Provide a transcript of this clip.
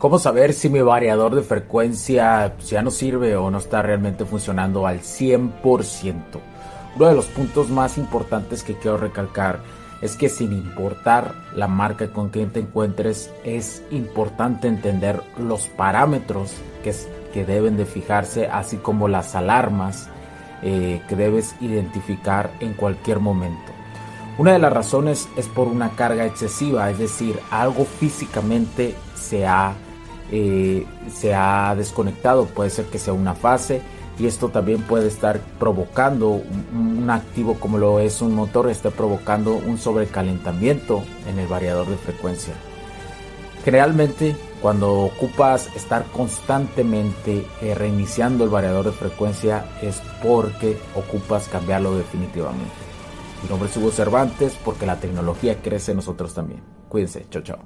¿Cómo saber si mi variador de frecuencia ya no sirve o no está realmente funcionando al 100%? Uno de los puntos más importantes que quiero recalcar es que sin importar la marca con quien te encuentres, es importante entender los parámetros que, deben de fijarse, así como las alarmas eh, que debes identificar en cualquier momento. Una de las razones es por una carga excesiva, es decir, algo físicamente se ha eh, se ha desconectado, puede ser que sea una fase y esto también puede estar provocando un, activo como lo es un motor, está provocando un sobrecalentamiento en el variador de frecuencia. Generalmente cuando ocupas estar constantemente eh, reiniciando el variador de frecuencia es porque ocupas cambiarlo definitivamente. Mi nombre es Hugo Cervantes porque la tecnología crece nosotros también. Cuídense, chao chao.